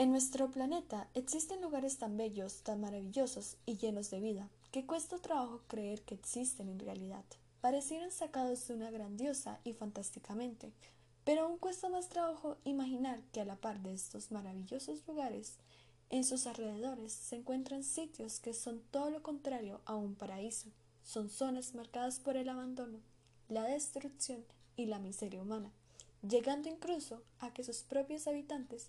En nuestro planeta existen lugares tan bellos, tan maravillosos y llenos de vida, que cuesta trabajo creer que existen en realidad. Parecieran sacados de una grandiosa y fantásticamente, pero aún cuesta más trabajo imaginar que a la par de estos maravillosos lugares, en sus alrededores se encuentran sitios que son todo lo contrario a un paraíso. Son zonas marcadas por el abandono, la destrucción y la miseria humana, llegando incluso a que sus propios habitantes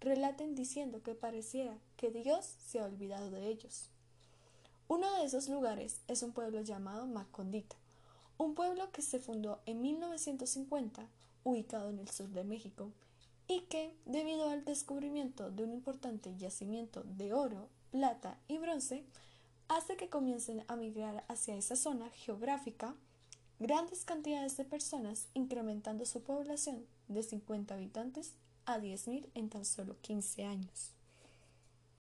relaten diciendo que pareciera que Dios se ha olvidado de ellos. Uno de esos lugares es un pueblo llamado Macondita, un pueblo que se fundó en 1950, ubicado en el sur de México, y que, debido al descubrimiento de un importante yacimiento de oro, plata y bronce, hace que comiencen a migrar hacia esa zona geográfica grandes cantidades de personas, incrementando su población de 50 habitantes a 10.000 en tan solo 15 años.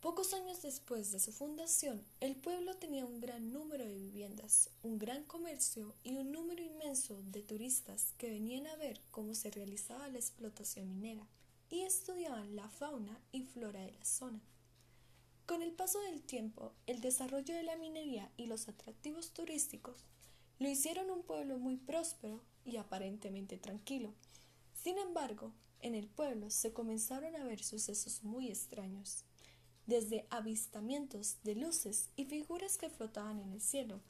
Pocos años después de su fundación, el pueblo tenía un gran número de viviendas, un gran comercio y un número inmenso de turistas que venían a ver cómo se realizaba la explotación minera y estudiaban la fauna y flora de la zona. Con el paso del tiempo, el desarrollo de la minería y los atractivos turísticos lo hicieron un pueblo muy próspero y aparentemente tranquilo. Sin embargo, en el pueblo se comenzaron a ver sucesos muy extraños, desde avistamientos de luces y figuras que flotaban en el cielo,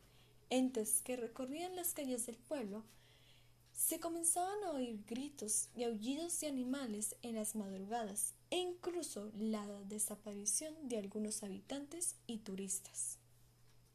entes que recorrían las calles del pueblo, se comenzaban a oír gritos y aullidos de animales en las madrugadas e incluso la desaparición de algunos habitantes y turistas.